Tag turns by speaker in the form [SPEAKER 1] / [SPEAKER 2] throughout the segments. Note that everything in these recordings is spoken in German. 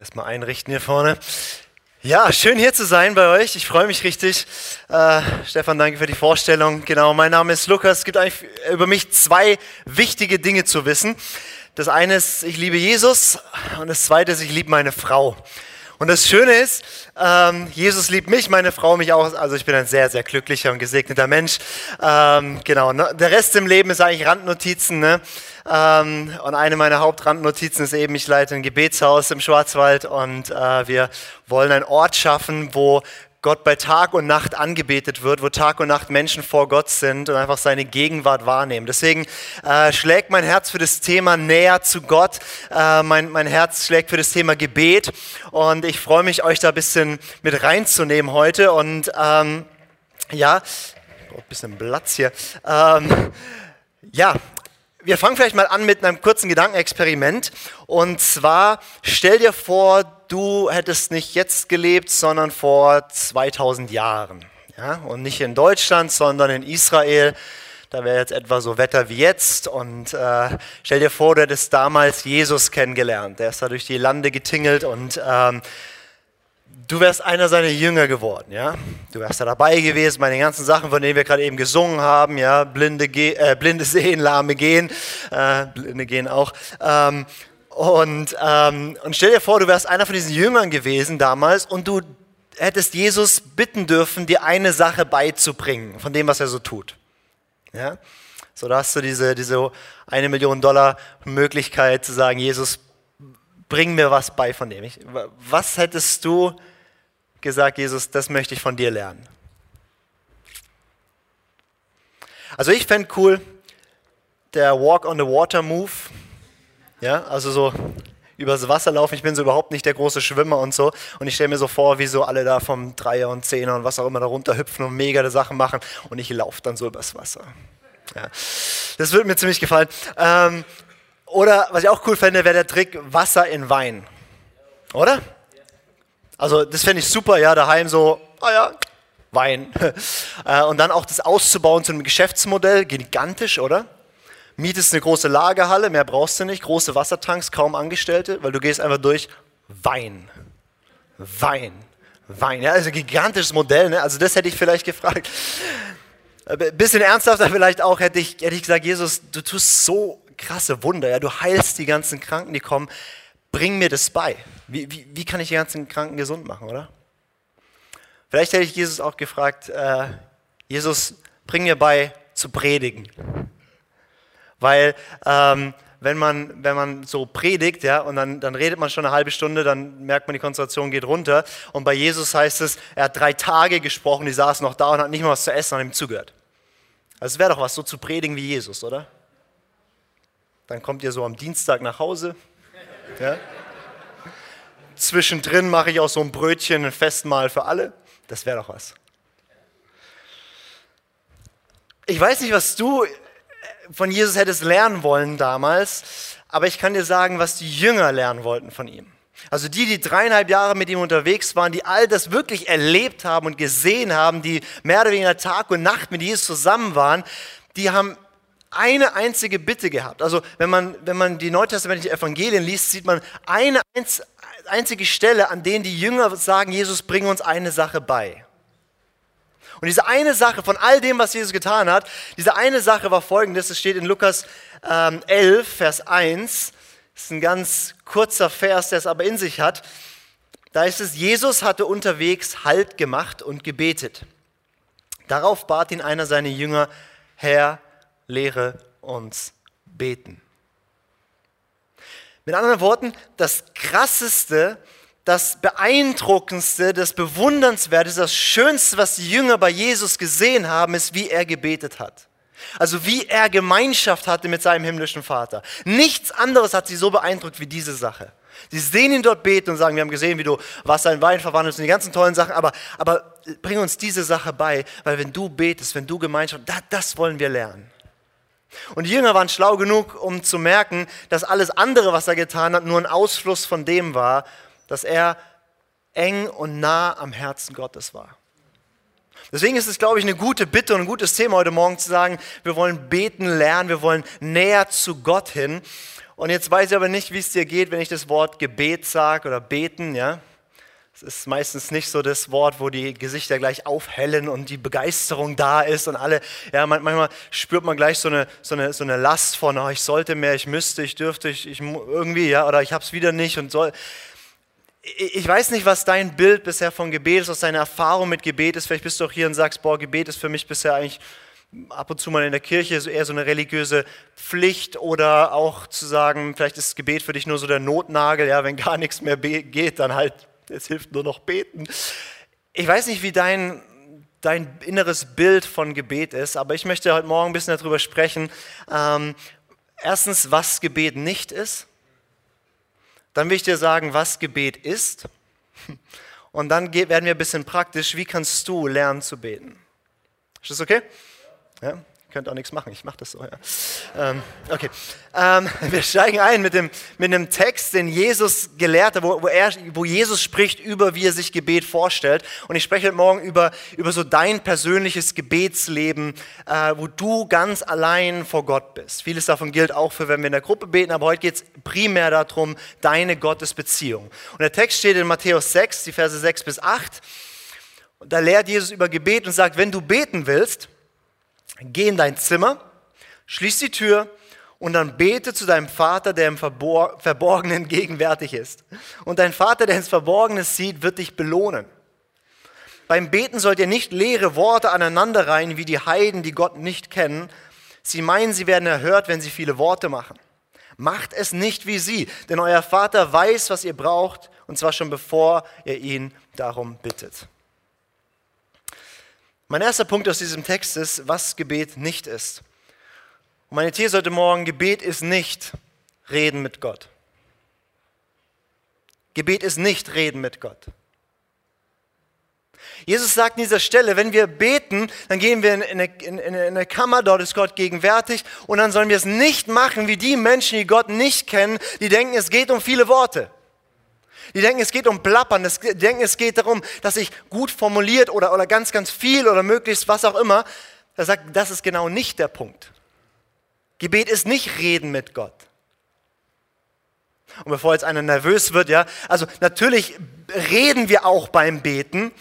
[SPEAKER 1] Erstmal einrichten hier vorne. Ja, schön hier zu sein bei euch. Ich freue mich richtig. Äh, Stefan, danke für die Vorstellung. Genau, mein Name ist Lukas. Es gibt eigentlich über mich zwei wichtige Dinge zu wissen. Das eine ist, ich liebe Jesus und das zweite ist, ich liebe meine Frau. Und das Schöne ist, ähm, Jesus liebt mich, meine Frau mich auch. Also ich bin ein sehr, sehr glücklicher und gesegneter Mensch. Ähm, genau, ne? der Rest im Leben ist eigentlich Randnotizen. Ne? Ähm, und eine meiner Hauptrandnotizen ist eben, ich leite ein Gebetshaus im Schwarzwald und äh, wir wollen einen Ort schaffen, wo Gott bei Tag und Nacht angebetet wird, wo Tag und Nacht Menschen vor Gott sind und einfach seine Gegenwart wahrnehmen. Deswegen äh, schlägt mein Herz für das Thema näher zu Gott. Äh, mein, mein Herz schlägt für das Thema Gebet und ich freue mich, euch da ein bisschen mit reinzunehmen heute. Und ähm, ja, ein bisschen Platz hier. Ähm, ja, wir fangen vielleicht mal an mit einem kurzen Gedankenexperiment. Und zwar stell dir vor, du hättest nicht jetzt gelebt, sondern vor 2000 Jahren. Ja? Und nicht in Deutschland, sondern in Israel. Da wäre jetzt etwa so Wetter wie jetzt. Und äh, stell dir vor, du hättest damals Jesus kennengelernt. Der ist da durch die Lande getingelt und ähm, du wärst einer seiner Jünger geworden, ja. Du wärst da dabei gewesen bei den ganzen Sachen, von denen wir gerade eben gesungen haben, ja. Blinde, äh, Blinde sehen, Lahme gehen, äh, Blinde gehen auch. Ähm, und, ähm, und stell dir vor, du wärst einer von diesen Jüngern gewesen damals und du hättest Jesus bitten dürfen, dir eine Sache beizubringen von dem, was er so tut. Ja? So, da hast du diese, diese eine Million Dollar Möglichkeit zu sagen, Jesus, bring mir was bei von dem. Ich, was hättest du gesagt, Jesus, das möchte ich von dir lernen. Also ich fände cool, der Walk on the Water Move, ja, also so übers Wasser laufen. Ich bin so überhaupt nicht der große Schwimmer und so. Und ich stelle mir so vor, wie so alle da vom Dreier und Zehner und was auch immer da runterhüpfen und mega Sachen machen. Und ich laufe dann so übers Wasser. Ja. Das würde mir ziemlich gefallen. Ähm, oder was ich auch cool fände, wäre der Trick Wasser in Wein. Oder? Also das fände ich super, ja, daheim so, ah ja, Wein. Äh, und dann auch das auszubauen zu einem Geschäftsmodell, gigantisch, oder? Mietest eine große Lagerhalle, mehr brauchst du nicht, große Wassertanks, kaum Angestellte, weil du gehst einfach durch Wein. Wein. Wein. Ja, also gigantisches Modell, ne? Also das hätte ich vielleicht gefragt. Ein bisschen ernsthafter vielleicht auch hätte ich, hätte ich gesagt, Jesus, du tust so krasse Wunder, ja, du heilst die ganzen Kranken, die kommen bring mir das bei. Wie, wie, wie kann ich die ganzen Kranken gesund machen, oder? Vielleicht hätte ich Jesus auch gefragt, äh, Jesus, bring mir bei zu predigen. Weil ähm, wenn, man, wenn man so predigt, ja, und dann, dann redet man schon eine halbe Stunde, dann merkt man, die Konzentration geht runter. Und bei Jesus heißt es, er hat drei Tage gesprochen, die saßen noch da und hat nicht mal was zu essen, und ihm zugehört. Also es wäre doch was, so zu predigen wie Jesus, oder? Dann kommt ihr so am Dienstag nach Hause, ja? Zwischendrin mache ich auch so ein Brötchen, ein Festmahl für alle. Das wäre doch was. Ich weiß nicht, was du von Jesus hättest lernen wollen damals, aber ich kann dir sagen, was die Jünger lernen wollten von ihm. Also die, die dreieinhalb Jahre mit ihm unterwegs waren, die all das wirklich erlebt haben und gesehen haben, die mehr oder weniger Tag und Nacht mit Jesus zusammen waren, die haben eine einzige Bitte gehabt. Also wenn man, wenn man die neutestamentlichen Evangelien liest, sieht man eine einzige Stelle, an denen die Jünger sagen, Jesus, bring uns eine Sache bei. Und diese eine Sache von all dem, was Jesus getan hat, diese eine Sache war folgendes, es steht in Lukas ähm, 11, Vers 1, das ist ein ganz kurzer Vers, der es aber in sich hat. Da ist es, Jesus hatte unterwegs Halt gemacht und gebetet. Darauf bat ihn einer seiner Jünger, Herr, lehre uns beten. Mit anderen Worten, das Krasseste, das Beeindruckendste, das Bewundernswerteste, das Schönste, was die Jünger bei Jesus gesehen haben, ist, wie er gebetet hat. Also wie er Gemeinschaft hatte mit seinem himmlischen Vater. Nichts anderes hat sie so beeindruckt wie diese Sache. Sie sehen ihn dort beten und sagen, wir haben gesehen, wie du Wasser in Wein verwandelst und die ganzen tollen Sachen, aber, aber bring uns diese Sache bei, weil wenn du betest, wenn du Gemeinschaft, das, das wollen wir lernen. Und die Jünger waren schlau genug, um zu merken, dass alles andere, was er getan hat, nur ein Ausfluss von dem war, dass er eng und nah am Herzen Gottes war. Deswegen ist es, glaube ich, eine gute Bitte und ein gutes Thema heute Morgen zu sagen, wir wollen beten lernen, wir wollen näher zu Gott hin. Und jetzt weiß ich aber nicht, wie es dir geht, wenn ich das Wort Gebet sage oder beten, ja. Es ist meistens nicht so das Wort, wo die Gesichter gleich aufhellen und die Begeisterung da ist und alle, ja, manchmal spürt man gleich so eine, so eine, so eine Last von, oh, ich sollte mehr, ich müsste, ich dürfte, ich, ich irgendwie, ja, oder ich habe es wieder nicht und soll. Ich weiß nicht, was dein Bild bisher von Gebet ist, was deine Erfahrung mit Gebet ist. Vielleicht bist du auch hier und sagst, boah, Gebet ist für mich bisher eigentlich ab und zu mal in der Kirche eher so eine religiöse Pflicht oder auch zu sagen, vielleicht ist Gebet für dich nur so der Notnagel, ja, wenn gar nichts mehr geht, dann halt, es hilft nur noch beten. Ich weiß nicht, wie dein, dein inneres Bild von Gebet ist, aber ich möchte heute Morgen ein bisschen darüber sprechen. Ähm, erstens, was Gebet nicht ist. Dann will ich dir sagen, was Gebet ist. Und dann werden wir ein bisschen praktisch, wie kannst du lernen zu beten. Ist das okay? Ja, könnt auch nichts machen, ich mache das so. Ja. Ähm, okay, ähm, wir steigen ein mit, dem, mit einem Text, den Jesus gelehrt hat, wo, wo, er, wo Jesus spricht über, wie er sich Gebet vorstellt. Und ich spreche heute Morgen über, über so dein persönliches Gebetsleben, äh, wo du ganz allein vor Gott bist. Vieles davon gilt auch für, wenn wir in der Gruppe beten, aber heute geht es primär darum, deine Gottesbeziehung. Und der Text steht in Matthäus 6, die Verse 6 bis 8. Und da lehrt Jesus über Gebet und sagt, wenn du beten willst, Geh in dein Zimmer, schließ die Tür und dann bete zu deinem Vater, der im Verborgenen gegenwärtig ist. Und dein Vater, der ins Verborgene sieht, wird dich belohnen. Beim Beten sollt ihr nicht leere Worte aneinanderreihen wie die Heiden, die Gott nicht kennen. Sie meinen, sie werden erhört, wenn sie viele Worte machen. Macht es nicht wie sie, denn euer Vater weiß, was ihr braucht, und zwar schon bevor ihr ihn darum bittet. Mein erster Punkt aus diesem Text ist, was Gebet nicht ist. Und meine These heute Morgen, Gebet ist nicht Reden mit Gott. Gebet ist nicht Reden mit Gott. Jesus sagt an dieser Stelle, wenn wir beten, dann gehen wir in eine, in, in eine, Kammer, dort ist Gott gegenwärtig und dann sollen wir es nicht machen wie die Menschen, die Gott nicht kennen, die denken, es geht um viele Worte. Die denken, es geht um Plappern, die denken, es geht darum, dass ich gut formuliert oder, oder ganz, ganz viel oder möglichst was auch immer. Er sagt, das ist genau nicht der Punkt. Gebet ist nicht Reden mit Gott. Und bevor jetzt einer nervös wird, ja, also natürlich reden wir auch beim Beten,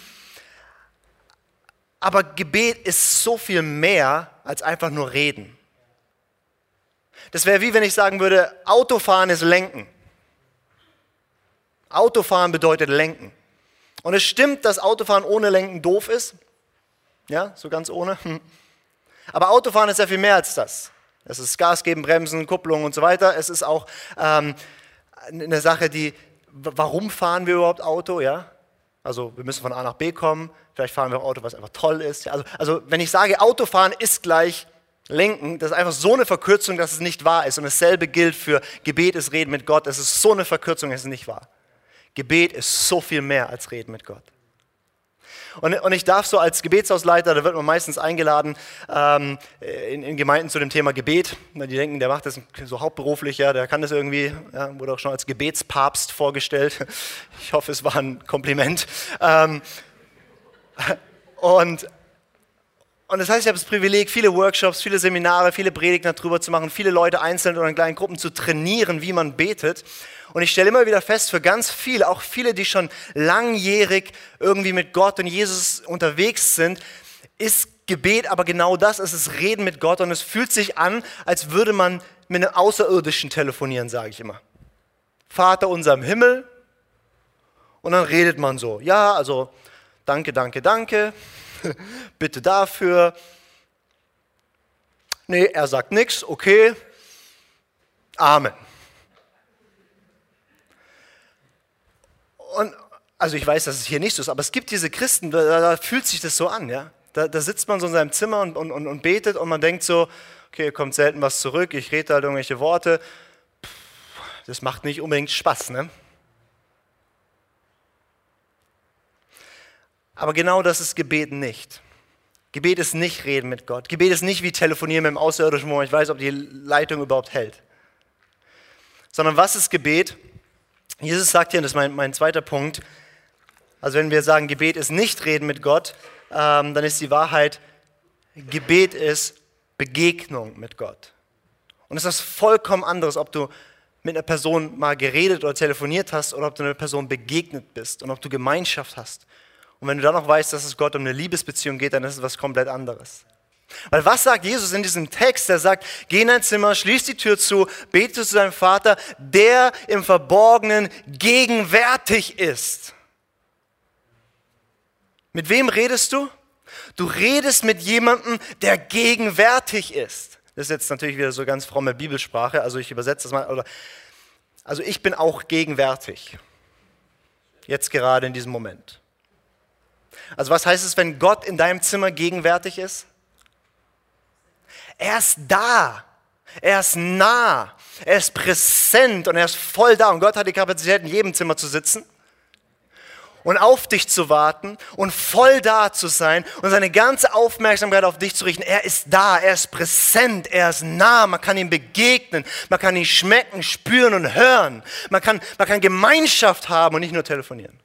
[SPEAKER 1] aber Gebet ist so viel mehr als einfach nur reden. Das wäre wie wenn ich sagen würde, Autofahren ist Lenken. Autofahren bedeutet lenken. Und es stimmt, dass Autofahren ohne Lenken doof ist. Ja, so ganz ohne. Aber Autofahren ist ja viel mehr als das. Es ist Gas geben, Bremsen, Kupplung und so weiter. Es ist auch ähm, eine Sache, die, warum fahren wir überhaupt Auto? Ja? Also wir müssen von A nach B kommen. Vielleicht fahren wir Auto, was einfach toll ist. Also, also wenn ich sage, Autofahren ist gleich Lenken, das ist einfach so eine Verkürzung, dass es nicht wahr ist. Und dasselbe gilt für Gebet ist Reden mit Gott. Es ist so eine Verkürzung, es ist nicht wahr. Gebet ist so viel mehr als Reden mit Gott. Und, und ich darf so als Gebetshausleiter, da wird man meistens eingeladen ähm, in, in, Gemeinden zu dem Thema Gebet. Die denken, der macht das so hauptberuflich, ja, der kann das irgendwie, ja, wurde auch schon als Gebetspapst vorgestellt. Ich hoffe, es war ein Kompliment. Ähm, und, und das heißt, ich habe das Privileg, viele Workshops, viele Seminare, viele Predigten darüber zu machen, viele Leute einzeln oder in kleinen Gruppen zu trainieren, wie man betet. Und ich stelle immer wieder fest, für ganz viele, auch viele, die schon langjährig irgendwie mit Gott und Jesus unterwegs sind, ist Gebet aber genau das, es ist Reden mit Gott und es fühlt sich an, als würde man mit einem Außerirdischen telefonieren, sage ich immer. Vater unser im Himmel und dann redet man so, ja, also danke, danke, danke, bitte dafür. Nee, er sagt nichts, okay, Amen. Und also ich weiß, dass es hier nicht so ist, aber es gibt diese Christen, da, da fühlt sich das so an, ja. Da, da, sitzt man so in seinem Zimmer und, und, und, betet und man denkt so, okay, kommt selten was zurück, ich rede halt irgendwelche Worte. das macht nicht unbedingt Spaß, ne? Aber genau das ist Gebet nicht. Gebet ist nicht Reden mit Gott. Gebet ist nicht wie Telefonieren mit dem Außerirdischen, wo man weiß, ob die Leitung überhaupt hält. Sondern was ist Gebet? Jesus sagt hier, und das ist mein, mein zweiter Punkt, also wenn wir sagen, Gebet ist nicht Reden mit Gott, ähm, dann ist die Wahrheit, Gebet ist Begegnung mit Gott. Und es ist was vollkommen anderes, ob du mit einer Person mal geredet oder telefoniert hast oder ob du einer Person begegnet bist und ob du Gemeinschaft hast. Und wenn du dann noch weißt, dass es Gott um eine Liebesbeziehung geht, dann ist es was komplett anderes. Weil was sagt Jesus in diesem Text? Er sagt, geh in dein Zimmer, schließ die Tür zu, bete zu deinem Vater, der im Verborgenen gegenwärtig ist. Mit wem redest du? Du redest mit jemandem, der gegenwärtig ist. Das ist jetzt natürlich wieder so ganz fromme Bibelsprache, also ich übersetze das mal. Also ich bin auch gegenwärtig. Jetzt gerade in diesem Moment. Also was heißt es, wenn Gott in deinem Zimmer gegenwärtig ist? Er ist da. Er ist nah. Er ist präsent und er ist voll da. Und Gott hat die Kapazität, in jedem Zimmer zu sitzen und auf dich zu warten und voll da zu sein und seine ganze Aufmerksamkeit auf dich zu richten. Er ist da, er ist präsent, er ist nah, man kann ihm begegnen, man kann ihn schmecken, spüren und hören. Man kann, man kann Gemeinschaft haben und nicht nur telefonieren.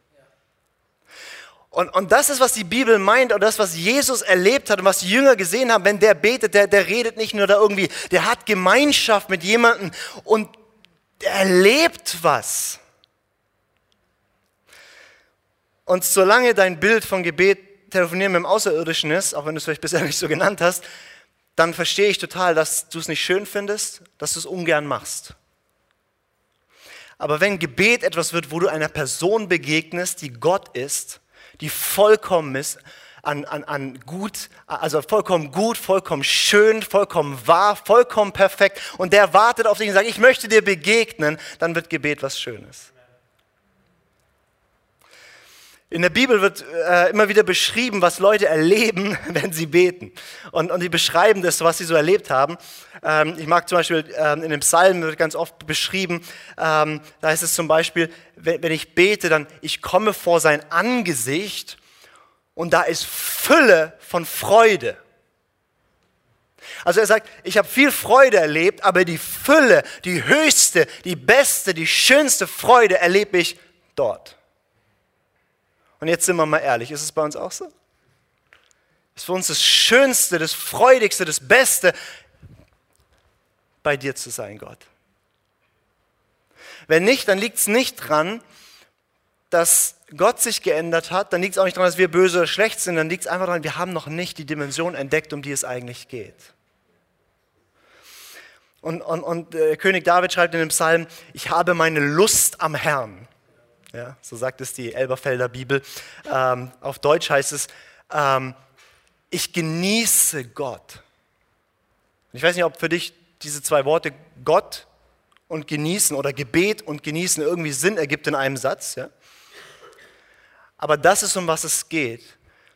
[SPEAKER 1] Und, und das ist, was die Bibel meint und das, was Jesus erlebt hat und was die Jünger gesehen haben, wenn der betet, der, der redet nicht nur da irgendwie, der hat Gemeinschaft mit jemandem und er erlebt was. Und solange dein Bild von Gebet telefonieren mit dem Außerirdischen ist, auch wenn du es vielleicht bisher nicht so genannt hast, dann verstehe ich total, dass du es nicht schön findest, dass du es ungern machst. Aber wenn Gebet etwas wird, wo du einer Person begegnest, die Gott ist, die vollkommen ist, an, an, an gut, also vollkommen gut, vollkommen schön, vollkommen wahr, vollkommen perfekt und der wartet auf dich und sagt, ich möchte dir begegnen, dann wird Gebet was Schönes. In der Bibel wird äh, immer wieder beschrieben, was Leute erleben, wenn sie beten. Und, und die beschreiben das, was sie so erlebt haben. Ähm, ich mag zum Beispiel ähm, in dem Psalm wird ganz oft beschrieben, ähm, da heißt es zum Beispiel, wenn, wenn ich bete, dann ich komme vor sein Angesicht und da ist Fülle von Freude. Also er sagt, ich habe viel Freude erlebt, aber die Fülle, die höchste, die beste, die schönste Freude erlebe ich dort. Und jetzt sind wir mal ehrlich, ist es bei uns auch so? Ist für uns das Schönste, das Freudigste, das Beste, bei dir zu sein, Gott. Wenn nicht, dann liegt es nicht dran, dass Gott sich geändert hat, dann liegt es auch nicht daran, dass wir böse oder schlecht sind, dann liegt es einfach daran, wir haben noch nicht die Dimension entdeckt, um die es eigentlich geht. Und, und, und äh, König David schreibt in dem Psalm, ich habe meine Lust am Herrn. Ja, so sagt es die Elberfelder Bibel. Ähm, auf Deutsch heißt es, ähm, ich genieße Gott. Ich weiß nicht, ob für dich diese zwei Worte Gott und genießen oder Gebet und genießen irgendwie Sinn ergibt in einem Satz. Ja? Aber das ist, um was es geht.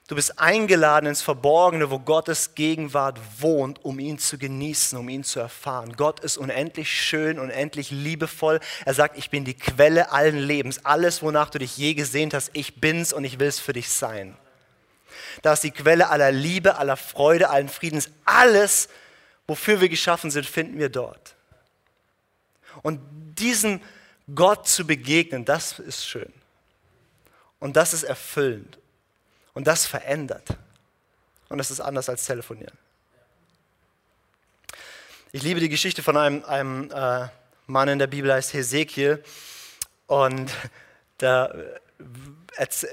[SPEAKER 1] Du bist eingeladen ins Verborgene, wo Gottes Gegenwart wohnt, um ihn zu genießen, um ihn zu erfahren. Gott ist unendlich schön, unendlich liebevoll. Er sagt, ich bin die Quelle allen Lebens. Alles, wonach du dich je gesehnt hast, ich bin's und ich will es für dich sein. Da ist die Quelle aller Liebe, aller Freude, allen Friedens. Alles, wofür wir geschaffen sind, finden wir dort. Und diesem Gott zu begegnen, das ist schön. Und das ist erfüllend. Und das verändert. Und das ist anders als telefonieren. Ich liebe die Geschichte von einem, einem äh, Mann in der Bibel, heißt Hesekiel. Und da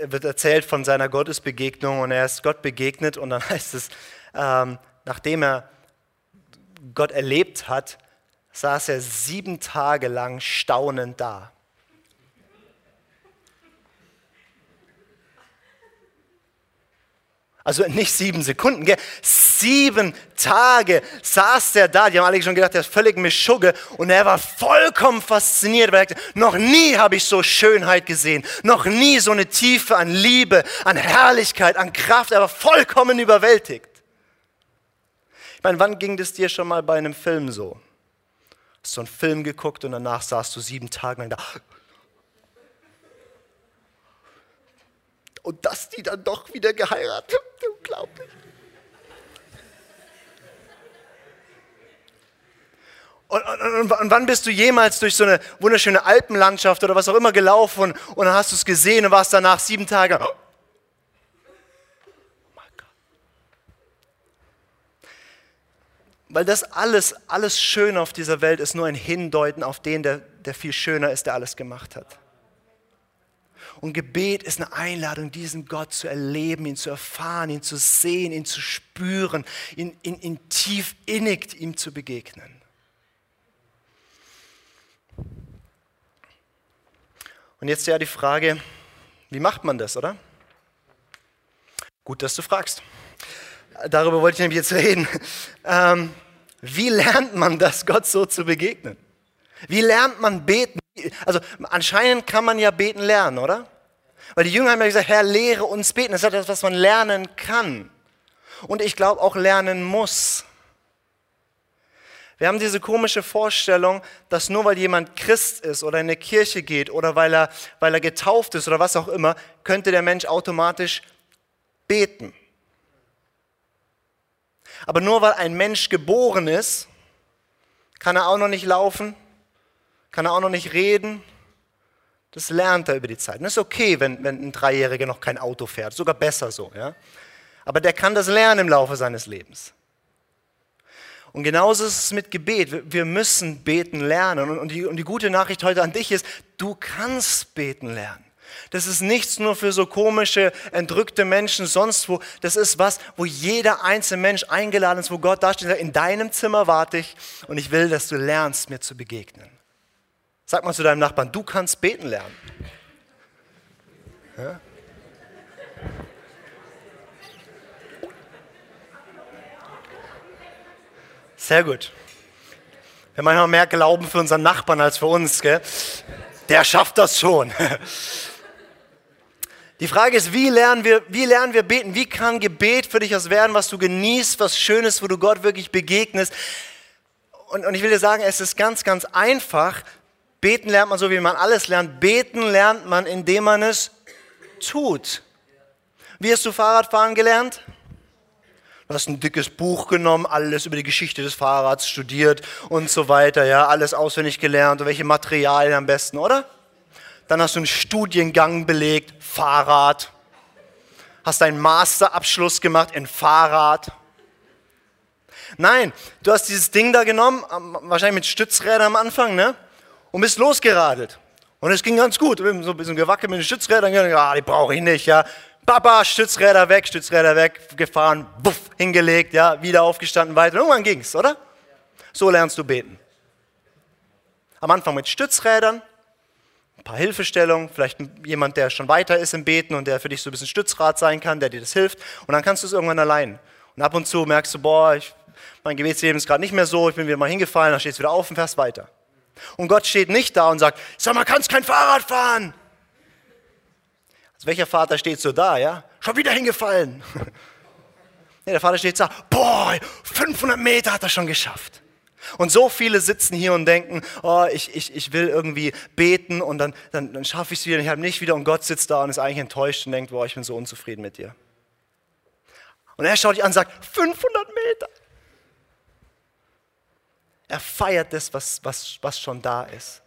[SPEAKER 1] wird erzählt von seiner Gottesbegegnung und er ist Gott begegnet und dann heißt es, ähm, nachdem er Gott erlebt hat, saß er sieben Tage lang staunend da. Also nicht sieben Sekunden, gell? sieben Tage saß der da. Die haben alle schon gedacht, der ist völlig Mischugge. Und er war vollkommen fasziniert, weil er sagte, noch nie habe ich so Schönheit gesehen. Noch nie so eine Tiefe an Liebe, an Herrlichkeit, an Kraft. Er war vollkommen überwältigt. Ich meine, wann ging das dir schon mal bei einem Film so? Hast du einen Film geguckt und danach saßt du sieben Tage lang da. Und dass die dann doch wieder geheiratet Unglaublich. Und, und, und, wann bist du jemals durch so eine wunderschöne Alpenlandschaft oder was auch immer gelaufen und, dann hast du es gesehen und warst danach sieben Tage. Oh Weil das alles, alles Schöne auf dieser Welt ist nur ein Hindeuten auf den, der, der viel schöner ist, der alles gemacht hat. Und Gebet ist eine Einladung, diesen Gott zu erleben, ihn zu erfahren, ihn zu sehen, ihn zu spüren, ihn, ihn, ihn tief innig ihm zu begegnen. Und jetzt ja die Frage, wie macht man das, oder? Gut, dass du fragst. Darüber wollte ich nämlich jetzt reden. Ähm, wie lernt man das, Gott so zu begegnen? Wie lernt man beten? Also anscheinend kann man ja beten lernen, oder? Weil die Jünger haben ja gesagt, Herr, lehre uns beten. Das ist etwas, was man lernen kann. Und ich glaube auch lernen muss. Wir haben diese komische Vorstellung, dass nur weil jemand Christ ist oder in eine Kirche geht oder weil er, weil er getauft ist oder was auch immer, könnte der Mensch automatisch beten. Aber nur weil ein Mensch geboren ist, kann er auch noch nicht laufen, kann er auch noch nicht reden. Das lernt er über die Zeit. Und das ist okay, wenn, wenn ein Dreijähriger noch kein Auto fährt, sogar besser so. Ja? Aber der kann das lernen im Laufe seines Lebens. Und genauso ist es mit Gebet. Wir müssen beten lernen. Und die, und die gute Nachricht heute an dich ist, du kannst beten lernen. Das ist nichts nur für so komische, entrückte Menschen sonst wo. Das ist was, wo jeder einzelne Mensch eingeladen ist, wo Gott da steht, in deinem Zimmer warte ich und ich will, dass du lernst, mir zu begegnen. Sag mal zu deinem Nachbarn, du kannst beten lernen. Ja? Sehr gut. Wir haben manchmal mehr Glauben für unseren Nachbarn als für uns. Gell? Der schafft das schon. Die Frage ist, wie lernen, wir, wie lernen wir beten? Wie kann Gebet für dich was werden, was du genießt, was Schönes, wo du Gott wirklich begegnest? Und, und ich will dir sagen, es ist ganz, ganz einfach. Beten lernt man so, wie man alles lernt. Beten lernt man, indem man es tut. Wie hast du Fahrradfahren gelernt? Du hast ein dickes Buch genommen, alles über die Geschichte des Fahrrads studiert und so weiter, ja, alles auswendig gelernt und welche Materialien am besten, oder? Dann hast du einen Studiengang belegt, Fahrrad. Hast deinen Masterabschluss gemacht in Fahrrad. Nein, du hast dieses Ding da genommen, wahrscheinlich mit Stützrädern am Anfang, ne? Und bist losgeradelt. Und es ging ganz gut. So ein bisschen gewackelt mit den Stützrädern. Ja, die brauche ich nicht, ja. Papa, Stützräder weg, Stützräder weg, gefahren, wuff, hingelegt, ja, wieder aufgestanden, weiter. Und irgendwann ging's, oder? So lernst du beten. Am Anfang mit Stützrädern, ein paar Hilfestellungen, vielleicht jemand, der schon weiter ist im Beten und der für dich so ein bisschen Stützrad sein kann, der dir das hilft. Und dann kannst du es irgendwann allein. Und ab und zu merkst du, boah, ich, mein Gebetsleben ist gerade nicht mehr so, ich bin wieder mal hingefallen, dann stehst du wieder auf und fährst weiter. Und Gott steht nicht da und sagt, sag mal, kannst kein Fahrrad fahren. Also welcher Vater steht so da, ja? Schon wieder hingefallen. nee, der Vater steht da, boah, 500 Meter hat er schon geschafft. Und so viele sitzen hier und denken, oh, ich, ich, ich will irgendwie beten und dann, dann, dann schaffe ich es wieder, ich habe nicht wieder und Gott sitzt da und ist eigentlich enttäuscht und denkt, boah, ich bin so unzufrieden mit dir. Und er schaut dich an und sagt, 500 Meter. Er feiert das, was, was, was schon da ist.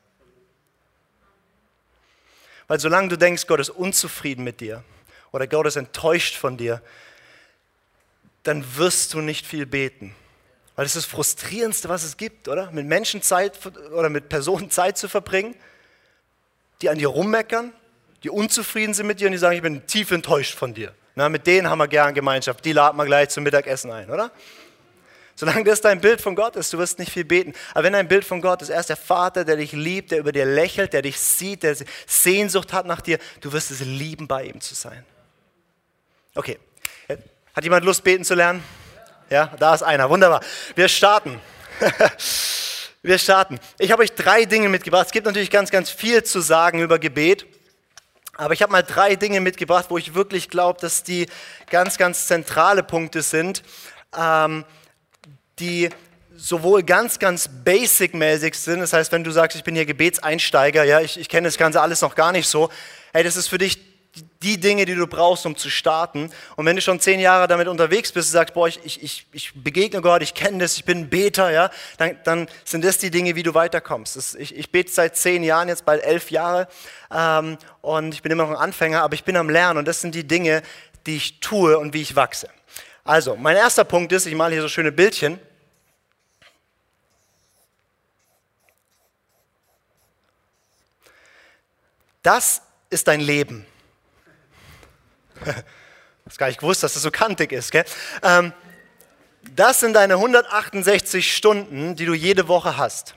[SPEAKER 1] Weil solange du denkst, Gott ist unzufrieden mit dir oder Gott ist enttäuscht von dir, dann wirst du nicht viel beten. Weil das ist das Frustrierendste, was es gibt, oder? Mit Menschen Zeit oder mit Personen Zeit zu verbringen, die an dir rummeckern, die unzufrieden sind mit dir und die sagen, ich bin tief enttäuscht von dir. Na, mit denen haben wir gern Gemeinschaft, die laden wir gleich zum Mittagessen ein, oder? Solange das dein Bild von Gott ist, du wirst nicht viel beten. Aber wenn dein Bild von Gott ist, er ist der Vater, der dich liebt, der über dir lächelt, der dich sieht, der Sehnsucht hat nach dir, du wirst es lieben, bei ihm zu sein. Okay. Hat jemand Lust, beten zu lernen? Ja, da ist einer. Wunderbar. Wir starten. Wir starten. Ich habe euch drei Dinge mitgebracht. Es gibt natürlich ganz, ganz viel zu sagen über Gebet. Aber ich habe mal drei Dinge mitgebracht, wo ich wirklich glaube, dass die ganz, ganz zentrale Punkte sind, ähm, die sowohl ganz, ganz basic-mäßig sind. Das heißt, wenn du sagst, ich bin hier Gebetseinsteiger, ja, ich, ich kenne das Ganze alles noch gar nicht so. Hey, das ist für dich die Dinge, die du brauchst, um zu starten. Und wenn du schon zehn Jahre damit unterwegs bist und sagst, boah, ich, ich, ich begegne Gott, ich kenne das, ich bin ein Beter, ja, dann, dann sind das die Dinge, wie du weiterkommst. Das, ich, ich bete seit zehn Jahren, jetzt bald elf Jahre, ähm, und ich bin immer noch ein Anfänger, aber ich bin am Lernen und das sind die Dinge, die ich tue und wie ich wachse. Also, mein erster Punkt ist, ich male hier so schöne Bildchen. Das ist dein Leben. Ich habe gar nicht gewusst, dass das so kantig ist. Gell? Ähm, das sind deine 168 Stunden, die du jede Woche hast.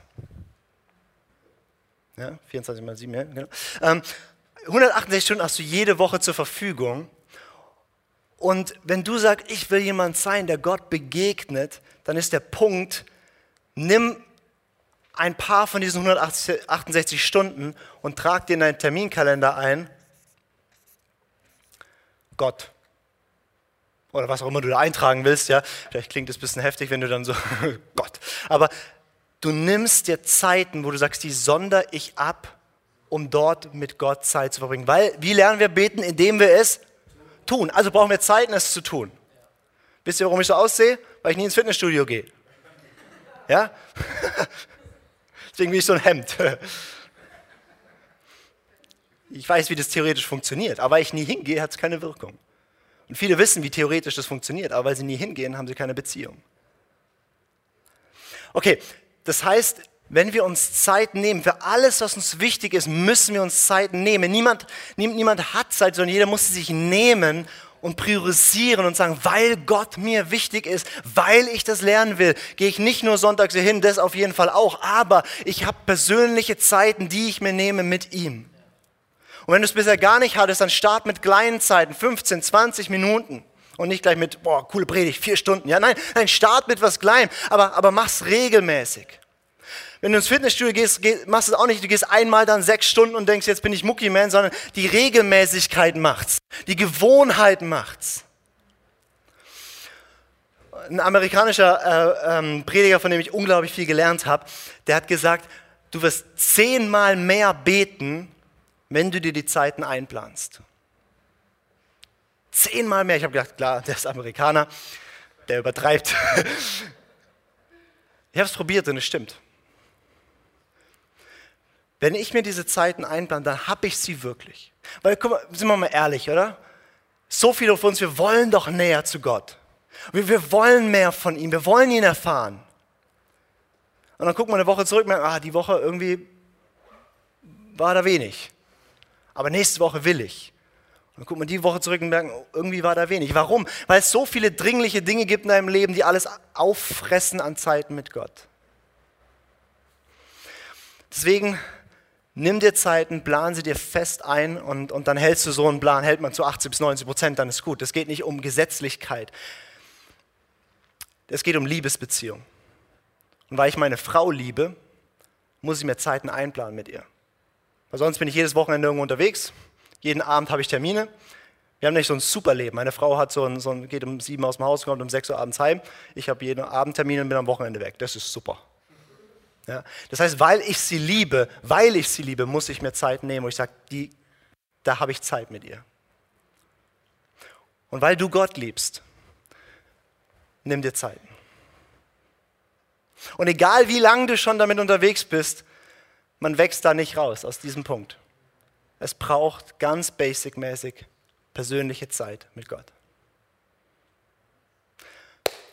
[SPEAKER 1] Ja, 24 mal 7, ja, genau. Ähm, 168 Stunden hast du jede Woche zur Verfügung. Und wenn du sagst, ich will jemand sein, der Gott begegnet, dann ist der Punkt, nimm ein paar von diesen 168 Stunden und trag dir in deinen Terminkalender ein, Gott. Oder was auch immer du da eintragen willst, ja. Vielleicht klingt es ein bisschen heftig, wenn du dann so, Gott. Aber du nimmst dir Zeiten, wo du sagst, die sonder ich ab, um dort mit Gott Zeit zu verbringen. Weil, wie lernen wir beten, indem wir es tun? Also brauchen wir Zeiten, es zu tun. Wisst ihr, warum ich so aussehe? Weil ich nie ins Fitnessstudio gehe. Ja? Deswegen bin ich so ein Hemd. Ich weiß, wie das theoretisch funktioniert, aber weil ich nie hingehe, hat es keine Wirkung. Und viele wissen, wie theoretisch das funktioniert, aber weil sie nie hingehen, haben sie keine Beziehung. Okay, das heißt, wenn wir uns Zeit nehmen, für alles, was uns wichtig ist, müssen wir uns Zeit nehmen. Niemand, niemand hat Zeit, sondern jeder muss sie sich nehmen und priorisieren und sagen, weil Gott mir wichtig ist, weil ich das lernen will, gehe ich nicht nur sonntags hier hin, das auf jeden Fall auch, aber ich habe persönliche Zeiten, die ich mir nehme mit ihm. Und wenn du es bisher gar nicht hattest, dann start mit kleinen Zeiten, 15, 20 Minuten. Und nicht gleich mit, boah, coole Predigt, vier Stunden. Ja, nein, nein, start mit was Kleinem, aber, aber mach's regelmäßig. Wenn du ins Fitnessstudio gehst, machst du es auch nicht, du gehst einmal dann sechs Stunden und denkst, jetzt bin ich Muckiman, sondern die Regelmäßigkeit macht's. Die Gewohnheit macht's. Ein amerikanischer äh, ähm, Prediger, von dem ich unglaublich viel gelernt habe, der hat gesagt, du wirst zehnmal mehr beten, wenn du dir die Zeiten einplanst. Zehnmal mehr. Ich habe gedacht, klar, der ist Amerikaner, der übertreibt. Ich habe es probiert und es stimmt. Wenn ich mir diese Zeiten einplane, dann habe ich sie wirklich. Weil, guck mal, sind wir mal ehrlich, oder? So viele von uns, wir wollen doch näher zu Gott. Wir, wir wollen mehr von ihm, wir wollen ihn erfahren. Und dann gucken wir eine Woche zurück und merken, ah, die Woche irgendwie war da wenig. Aber nächste Woche will ich. Und dann guckt man die Woche zurück und merkt, irgendwie war da wenig. Warum? Weil es so viele dringliche Dinge gibt in deinem Leben, die alles auffressen an Zeiten mit Gott. Deswegen Nimm dir Zeiten, plan sie dir fest ein und, und dann hältst du so einen Plan, hält man zu 80 bis 90 Prozent, dann ist gut. Es geht nicht um Gesetzlichkeit. Es geht um Liebesbeziehung. Und weil ich meine Frau liebe, muss ich mir Zeiten einplanen mit ihr. Weil sonst bin ich jedes Wochenende irgendwo unterwegs, jeden Abend habe ich Termine. Wir haben nicht so ein super Leben. Meine Frau hat so ein, so ein, geht um sieben aus dem Haus, kommt um sechs Uhr abends heim. Ich habe jeden Abend Termine und bin am Wochenende weg. Das ist super. Ja? Das heißt, weil ich sie liebe, weil ich sie liebe, muss ich mir Zeit nehmen, wo ich sage, die, da habe ich Zeit mit ihr. Und weil du Gott liebst, nimm dir Zeit. Und egal wie lange du schon damit unterwegs bist, man wächst da nicht raus aus diesem Punkt. Es braucht ganz basic-mäßig persönliche Zeit mit Gott.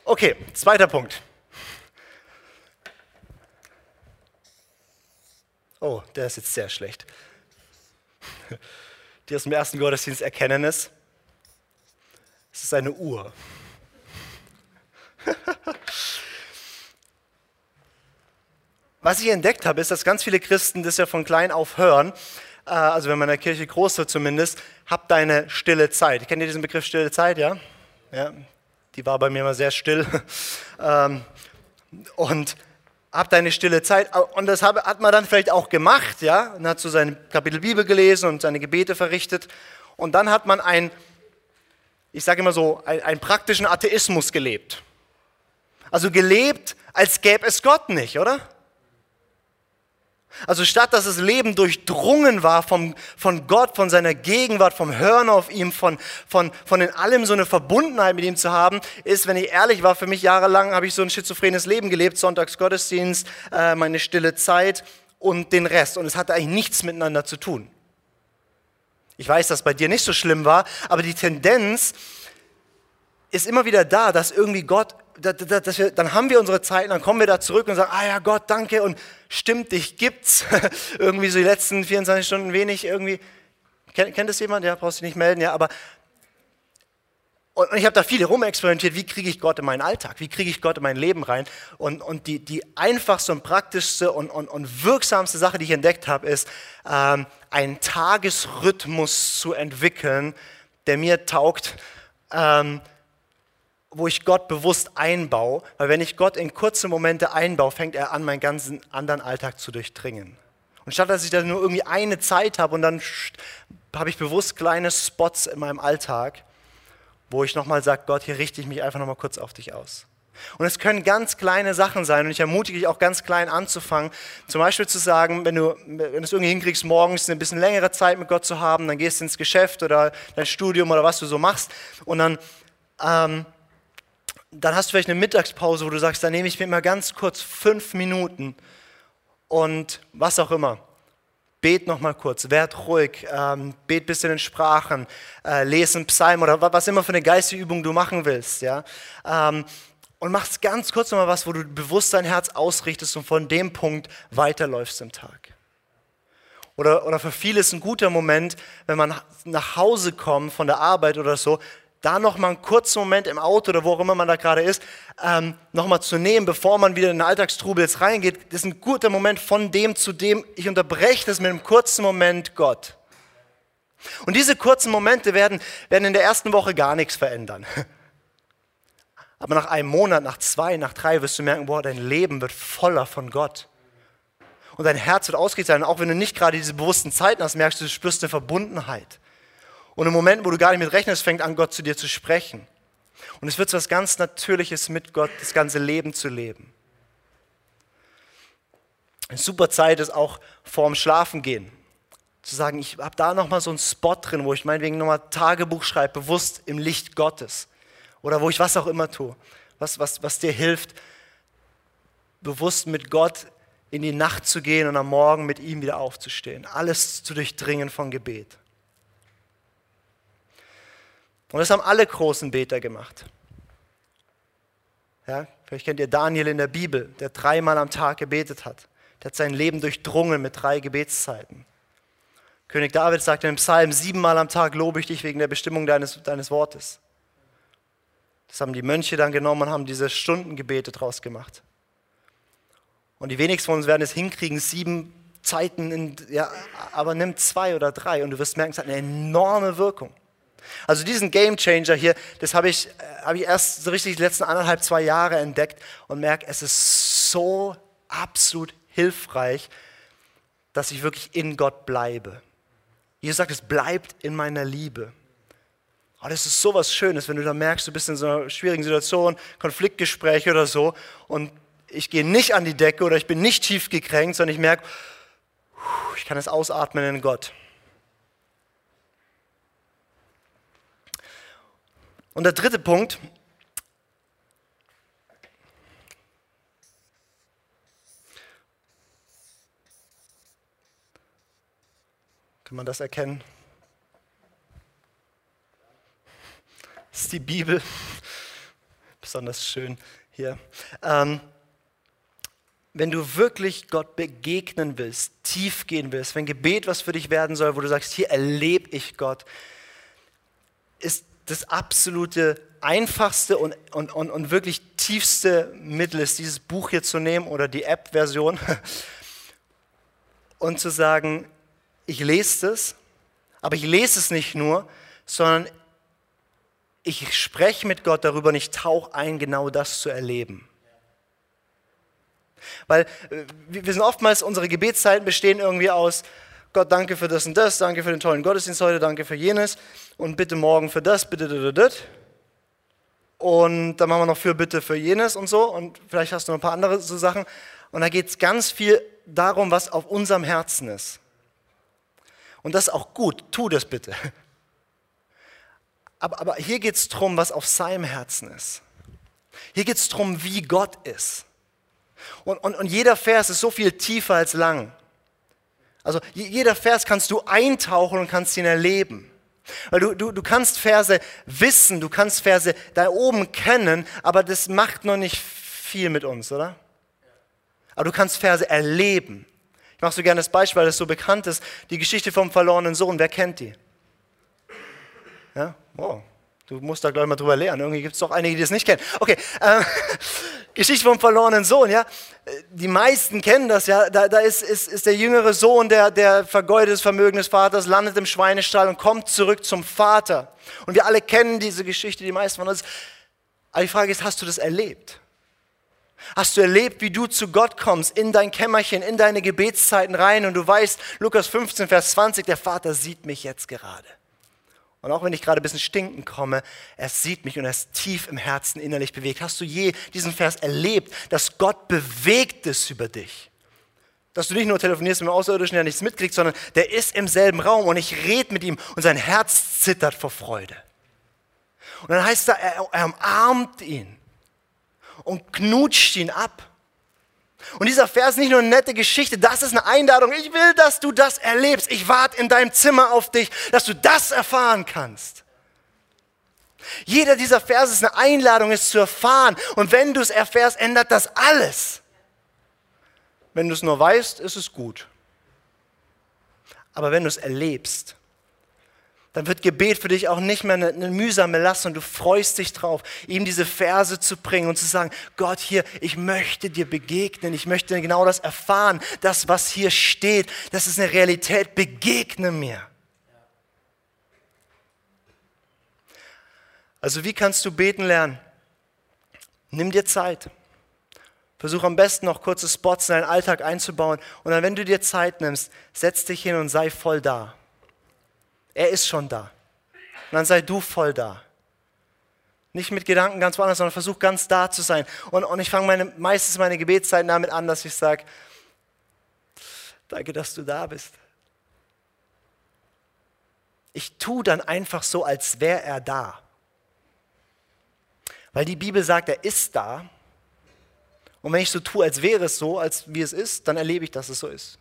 [SPEAKER 1] Okay, zweiter Punkt. Oh, der ist jetzt sehr schlecht. Die aus dem ersten Gottesdienst erkennen es. Es ist eine Uhr. Was ich entdeckt habe, ist, dass ganz viele Christen das ja von klein auf hören. Äh, also wenn man in der Kirche groß wird zumindest, hab deine stille Zeit. Kennt ihr diesen Begriff stille Zeit, ja? Ja, die war bei mir immer sehr still. Ähm, und hab deine stille Zeit. Und das hat man dann vielleicht auch gemacht, ja. Und hat so sein Kapitel Bibel gelesen und seine Gebete verrichtet. Und dann hat man ein, ich sage immer so, einen praktischen Atheismus gelebt. Also gelebt, als gäbe es Gott nicht, oder? Also statt dass das Leben durchdrungen war vom, von Gott, von seiner Gegenwart, vom Hören auf ihm, von, von, von in allem so eine Verbundenheit mit ihm zu haben, ist, wenn ich ehrlich war, für mich jahrelang habe ich so ein schizophrenes Leben gelebt, Sonntagsgottesdienst, äh, meine stille Zeit und den Rest. Und es hatte eigentlich nichts miteinander zu tun. Ich weiß, dass bei dir nicht so schlimm war, aber die Tendenz ist immer wieder da, dass irgendwie Gott dass wir, dann haben wir unsere Zeit, dann kommen wir da zurück und sagen, ah ja Gott, danke und stimmt, dich gibt's. irgendwie so die letzten 24 Stunden wenig irgendwie. Kennt, kennt das jemand? Ja, brauchst du nicht melden, ja, aber und ich habe da viele rumexperimentiert, wie kriege ich Gott in meinen Alltag, wie kriege ich Gott in mein Leben rein. Und, und die, die einfachste und praktischste und, und, und wirksamste Sache, die ich entdeckt habe, ist, ähm, einen Tagesrhythmus zu entwickeln, der mir taugt, ähm, wo ich Gott bewusst einbaue. Weil wenn ich Gott in kurze Momente einbaue, fängt er an, meinen ganzen anderen Alltag zu durchdringen. Und statt dass ich da nur irgendwie eine Zeit habe und dann habe ich bewusst kleine Spots in meinem Alltag, wo ich nochmal sage, Gott, hier richte ich mich einfach nochmal kurz auf dich aus. Und es können ganz kleine Sachen sein und ich ermutige dich auch ganz klein anzufangen. Zum Beispiel zu sagen, wenn du, wenn du es irgendwie hinkriegst, morgens eine bisschen längere Zeit mit Gott zu haben, dann gehst du ins Geschäft oder dein Studium oder was du so machst und dann, ähm, dann hast du vielleicht eine Mittagspause, wo du sagst, dann nehme ich mir mal ganz kurz fünf Minuten und was auch immer bet noch mal kurz, werd ruhig, ähm, bet ein bisschen in Sprachen, äh, lese einen Psalm oder was immer für eine geistige Übung du machen willst. Ja? Ähm, und machst ganz kurz noch mal was, wo du bewusst dein Herz ausrichtest und von dem Punkt weiterläufst im Tag. Oder, oder für viele ist ein guter Moment, wenn man nach Hause kommt von der Arbeit oder so, da noch mal einen kurzen Moment im Auto oder wo auch immer man da gerade ist, ähm, noch mal zu nehmen, bevor man wieder in den Alltagstrubel jetzt reingeht. Das ist ein guter Moment von dem zu dem. Ich unterbreche das mit einem kurzen Moment Gott. Und diese kurzen Momente werden, werden in der ersten Woche gar nichts verändern. Aber nach einem Monat, nach zwei, nach drei wirst du merken, boah, dein Leben wird voller von Gott. Und dein Herz wird ausgerichtet sein. Auch wenn du nicht gerade diese bewussten Zeiten hast, merkst du, du spürst eine Verbundenheit. Und im Moment, wo du gar nicht mit rechnest, fängt an, Gott zu dir zu sprechen. Und es wird so was ganz Natürliches mit Gott, das ganze Leben zu leben. Eine super Zeit ist auch vorm Schlafen gehen. Zu sagen, ich habe da nochmal so einen Spot drin, wo ich meinetwegen nochmal Tagebuch schreibe, bewusst im Licht Gottes. Oder wo ich was auch immer tue. Was, was, was dir hilft, bewusst mit Gott in die Nacht zu gehen und am Morgen mit ihm wieder aufzustehen. Alles zu durchdringen von Gebet. Und das haben alle großen Beter gemacht. Ja, vielleicht kennt ihr Daniel in der Bibel, der dreimal am Tag gebetet hat. Der hat sein Leben durchdrungen mit drei Gebetszeiten. König David sagt in dem Psalm, siebenmal am Tag lobe ich dich wegen der Bestimmung deines, deines Wortes. Das haben die Mönche dann genommen und haben diese Stundengebete draus gemacht. Und die wenigsten von uns werden es hinkriegen, sieben Zeiten, in, ja, aber nimm zwei oder drei und du wirst merken, es hat eine enorme Wirkung. Also diesen Game Changer hier, das habe ich, äh, habe ich erst so richtig die letzten anderthalb, zwei Jahre entdeckt und merke, es ist so absolut hilfreich, dass ich wirklich in Gott bleibe. Jesus sagt, es bleibt in meiner Liebe. Oh, das ist so was Schönes, wenn du da merkst, du bist in so einer schwierigen Situation, Konfliktgespräche oder so, und ich gehe nicht an die Decke oder ich bin nicht tief gekränkt, sondern ich merke, ich kann es ausatmen in Gott. Und der dritte Punkt, kann man das erkennen? Das ist die Bibel, besonders schön hier. Ähm, wenn du wirklich Gott begegnen willst, tief gehen willst, wenn Gebet was für dich werden soll, wo du sagst, hier erlebe ich Gott, ist das absolute einfachste und, und, und, und wirklich tiefste Mittel ist, dieses Buch hier zu nehmen oder die App-Version und zu sagen, ich lese es, aber ich lese es nicht nur, sondern ich spreche mit Gott darüber und ich tauche ein, genau das zu erleben. Weil äh, wir sind oftmals, unsere Gebetszeiten bestehen irgendwie aus, Gott, danke für das und das, danke für den tollen Gottesdienst heute, danke für jenes und bitte morgen für das, bitte das. Und dann machen wir noch für bitte für jenes und so und vielleicht hast du noch ein paar andere so Sachen. Und da geht es ganz viel darum, was auf unserem Herzen ist. Und das ist auch gut, tu das bitte. Aber, aber hier geht es darum, was auf seinem Herzen ist. Hier geht es darum, wie Gott ist. Und, und, und jeder Vers ist so viel tiefer als lang. Also jeder Vers kannst du eintauchen und kannst ihn erleben. Weil du, du, du kannst Verse wissen, du kannst Verse da oben kennen, aber das macht noch nicht viel mit uns, oder? Aber du kannst Verse erleben. Ich mache so gerne das Beispiel, weil das so bekannt ist. Die Geschichte vom verlorenen Sohn, wer kennt die? Ja? Wow, du musst da gleich mal drüber lernen. Irgendwie gibt es doch einige, die das nicht kennen. Okay, äh, Geschichte vom verlorenen Sohn, ja. Die meisten kennen das, ja. Da, da ist, ist, ist der jüngere Sohn, der, der vergeudet das Vermögen des Vaters, landet im Schweinestall und kommt zurück zum Vater. Und wir alle kennen diese Geschichte, die meisten von uns. Aber die Frage ist, hast du das erlebt? Hast du erlebt, wie du zu Gott kommst, in dein Kämmerchen, in deine Gebetszeiten rein und du weißt, Lukas 15, Vers 20, der Vater sieht mich jetzt gerade. Und auch wenn ich gerade ein bisschen stinken komme, er sieht mich und er ist tief im Herzen innerlich bewegt. Hast du je diesen Vers erlebt, dass Gott bewegt ist über dich? Dass du nicht nur telefonierst mit dem Außerirdischen, der nichts mitkriegt, sondern der ist im selben Raum und ich rede mit ihm und sein Herz zittert vor Freude. Und dann heißt er, er umarmt ihn und knutscht ihn ab. Und dieser Vers ist nicht nur eine nette Geschichte, das ist eine Einladung. Ich will, dass du das erlebst. Ich warte in deinem Zimmer auf dich, dass du das erfahren kannst. Jeder dieser Verse ist eine Einladung, es zu erfahren. Und wenn du es erfährst, ändert das alles. Wenn du es nur weißt, ist es gut. Aber wenn du es erlebst, dann wird Gebet für dich auch nicht mehr eine, eine, mühsame Last und du freust dich drauf, ihm diese Verse zu bringen und zu sagen, Gott hier, ich möchte dir begegnen, ich möchte genau das erfahren, das, was hier steht, das ist eine Realität, begegne mir. Also wie kannst du beten lernen? Nimm dir Zeit. Versuch am besten noch kurze Spots in deinen Alltag einzubauen und dann, wenn du dir Zeit nimmst, setz dich hin und sei voll da. Er ist schon da. Und dann sei du voll da. Nicht mit Gedanken ganz woanders, sondern versuch ganz da zu sein. Und, und ich fange meine, meistens meine Gebetszeiten damit an, dass ich sage, danke, dass du da bist. Ich tue dann einfach so, als wäre er da. Weil die Bibel sagt, er ist da. Und wenn ich so tue, als wäre es so, als wie es ist, dann erlebe ich, dass es so ist.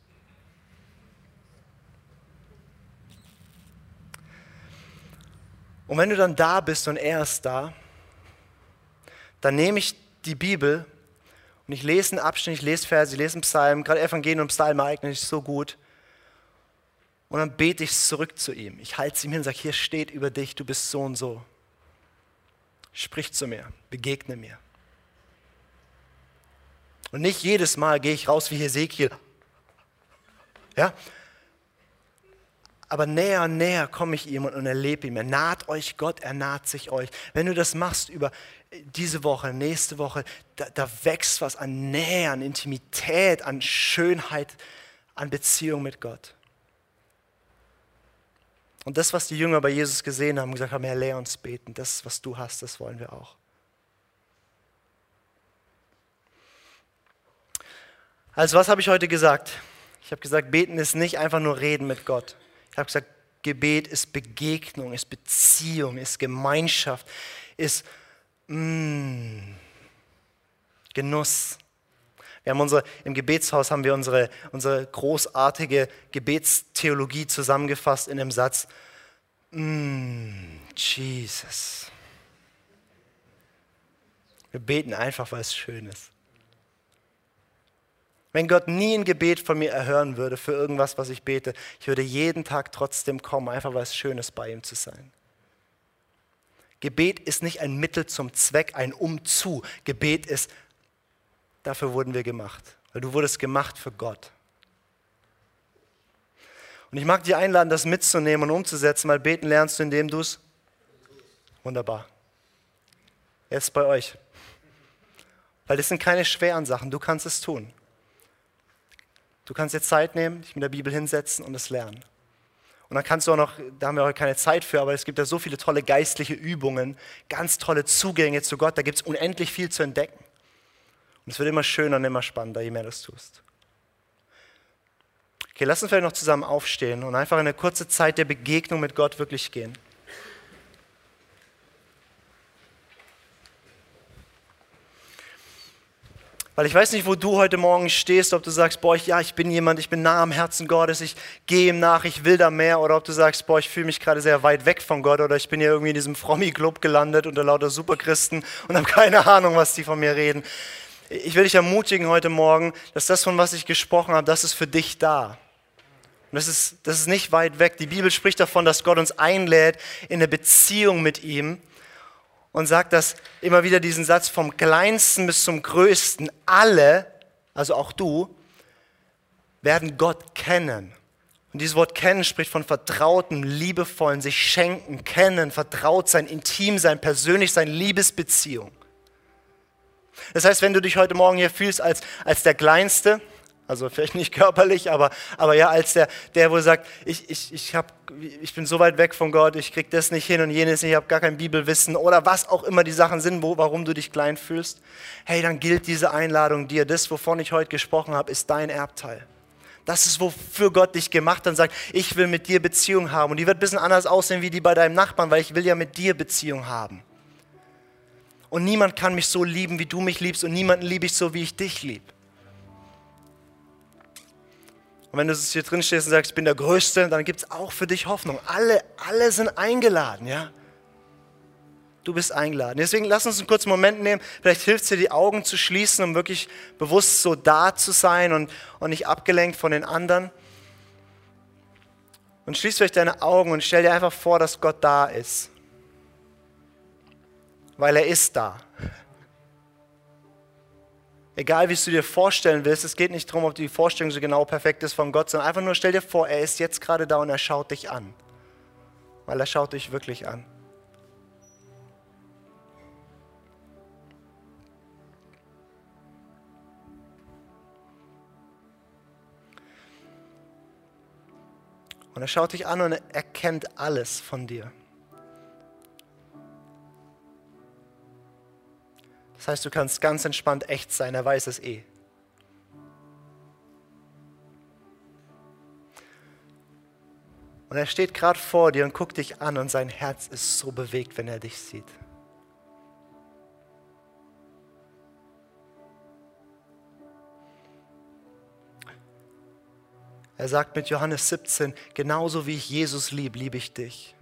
[SPEAKER 1] Und wenn du dann da bist und er ist da, dann nehme ich die Bibel und ich lese einen Abschnitt, ich lese Verse, ich lese einen Psalm, gerade Evangelien und Psalm eignen sich so gut. Und dann bete ich zurück zu ihm. Ich halte es ihm hin und sage, hier steht über dich, du bist so und so. Sprich zu mir, begegne mir. Und nicht jedes Mal gehe ich raus wie Hesekiel. Ja, aber näher und näher komme ich ihm und erlebe ihm. Er naht euch Gott, er naht sich euch. Wenn du das machst über diese Woche, nächste Woche, da, da wächst was an Nähe, an Intimität, an Schönheit, an Beziehung mit Gott. Und das, was die Jünger bei Jesus gesehen haben, gesagt haben, Herr, lehr uns beten. Das, was du hast, das wollen wir auch. Also was habe ich heute gesagt? Ich habe gesagt, beten ist nicht einfach nur reden mit Gott. Ich habe gesagt, Gebet ist Begegnung, ist Beziehung, ist Gemeinschaft, ist mm, Genuss. Wir haben unsere, Im Gebetshaus haben wir unsere, unsere großartige Gebetstheologie zusammengefasst in dem Satz, mm, Jesus. Wir beten einfach, weil es schön ist. Wenn Gott nie ein Gebet von mir erhören würde für irgendwas, was ich bete, ich würde jeden Tag trotzdem kommen, einfach weil es schön ist, bei ihm zu sein. Gebet ist nicht ein Mittel zum Zweck, ein Umzu. Gebet ist, dafür wurden wir gemacht. Weil du wurdest gemacht für Gott. Und ich mag dich einladen, das mitzunehmen und umzusetzen, weil beten lernst du, indem du es. Wunderbar. Jetzt bei euch. Weil das sind keine schweren Sachen, du kannst es tun. Du kannst jetzt Zeit nehmen, dich mit der Bibel hinsetzen und es lernen. Und dann kannst du auch noch, da haben wir heute keine Zeit für, aber es gibt ja so viele tolle geistliche Übungen, ganz tolle Zugänge zu Gott, da gibt es unendlich viel zu entdecken. Und es wird immer schöner und immer spannender, je mehr du es tust. Okay, lass uns vielleicht noch zusammen aufstehen und einfach in eine kurze Zeit der Begegnung mit Gott wirklich gehen. Weil ich weiß nicht, wo du heute Morgen stehst, ob du sagst, boah, ich, ja, ich bin jemand, ich bin nah am Herzen Gottes, ich gehe ihm nach, ich will da mehr, oder ob du sagst, boah, ich fühle mich gerade sehr weit weg von Gott, oder ich bin hier irgendwie in diesem Frommi-Club gelandet unter lauter Superchristen und habe keine Ahnung, was die von mir reden. Ich will dich ermutigen heute Morgen, dass das, von was ich gesprochen habe, das ist für dich da. Und das ist, das ist nicht weit weg. Die Bibel spricht davon, dass Gott uns einlädt in eine Beziehung mit ihm und sagt das immer wieder diesen Satz vom kleinsten bis zum größten. Alle, also auch du, werden Gott kennen. Und dieses Wort kennen spricht von vertrautem, liebevollen, sich schenken, kennen, vertraut sein, intim sein, persönlich sein, Liebesbeziehung. Das heißt, wenn du dich heute Morgen hier fühlst als, als der Kleinste, also vielleicht nicht körperlich, aber, aber ja, als der, der wohl sagt, ich, ich, ich, hab, ich bin so weit weg von Gott, ich krieg das nicht hin und jenes nicht, ich habe gar kein Bibelwissen oder was auch immer die Sachen sind, wo, warum du dich klein fühlst. Hey, dann gilt diese Einladung dir. Das, wovon ich heute gesprochen habe, ist dein Erbteil. Das ist, wofür Gott dich gemacht hat und sagt, ich will mit dir Beziehung haben. Und die wird ein bisschen anders aussehen wie die bei deinem Nachbarn, weil ich will ja mit dir Beziehung haben. Und niemand kann mich so lieben, wie du mich liebst und niemanden liebe ich so, wie ich dich liebe. Und wenn du hier drin stehst und sagst, ich bin der Größte, dann gibt es auch für dich Hoffnung. Alle, alle sind eingeladen, ja. Du bist eingeladen. Deswegen lass uns einen kurzen Moment nehmen. Vielleicht hilft es dir, die Augen zu schließen, um wirklich bewusst so da zu sein und, und nicht abgelenkt von den anderen. Und schließ vielleicht deine Augen und stell dir einfach vor, dass Gott da ist. Weil er ist da. Egal, wie du dir vorstellen willst, es geht nicht darum, ob die Vorstellung so genau perfekt ist von Gott, sondern einfach nur stell dir vor, er ist jetzt gerade da und er schaut dich an. Weil er schaut dich wirklich an. Und er schaut dich an und er erkennt alles von dir. Das heißt, du kannst ganz entspannt echt sein, er weiß es eh. Und er steht gerade vor dir und guckt dich an und sein Herz ist so bewegt, wenn er dich sieht. Er sagt mit Johannes 17, genauso wie ich Jesus liebe, liebe ich dich.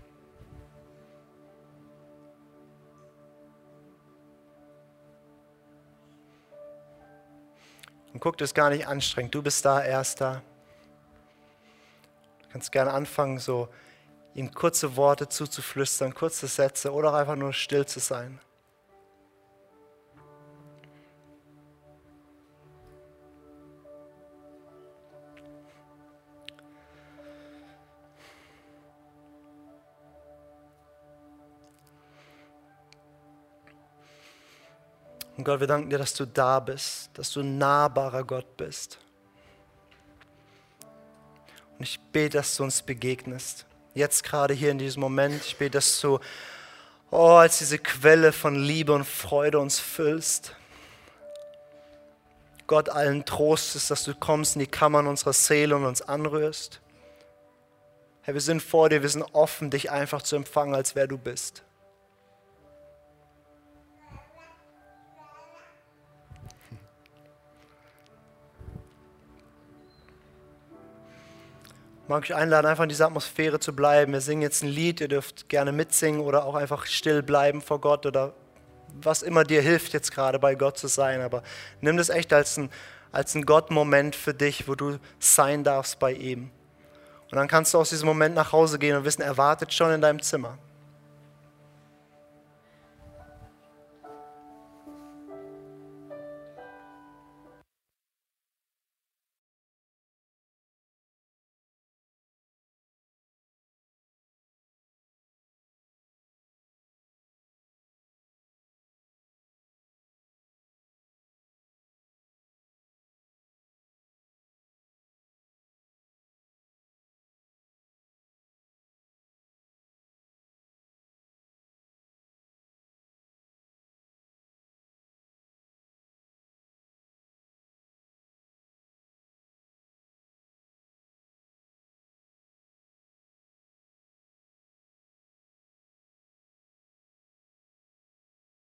[SPEAKER 1] Guck, das gar nicht anstrengend. Du bist da, er ist da. Du kannst gerne anfangen, so ihm kurze Worte zuzuflüstern, kurze Sätze oder auch einfach nur still zu sein. Und Gott, wir danken dir, dass du da bist, dass du ein nahbarer Gott bist. Und ich bete, dass du uns begegnest. Jetzt gerade hier in diesem Moment. Ich bete, dass du oh, als diese Quelle von Liebe und Freude uns füllst. Gott allen Trost ist, dass du kommst in die Kammern unserer Seele und uns anrührst. Herr, wir sind vor dir, wir sind offen, dich einfach zu empfangen, als wer du bist. Mag ich einladen, einfach in dieser Atmosphäre zu bleiben. Wir singen jetzt ein Lied, ihr dürft gerne mitsingen oder auch einfach still bleiben vor Gott oder was immer dir hilft, jetzt gerade bei Gott zu sein. Aber nimm das echt als ein, als ein Gott-Moment für dich, wo du sein darfst bei ihm. Und dann kannst du aus diesem Moment nach Hause gehen und wissen, er wartet schon in deinem Zimmer.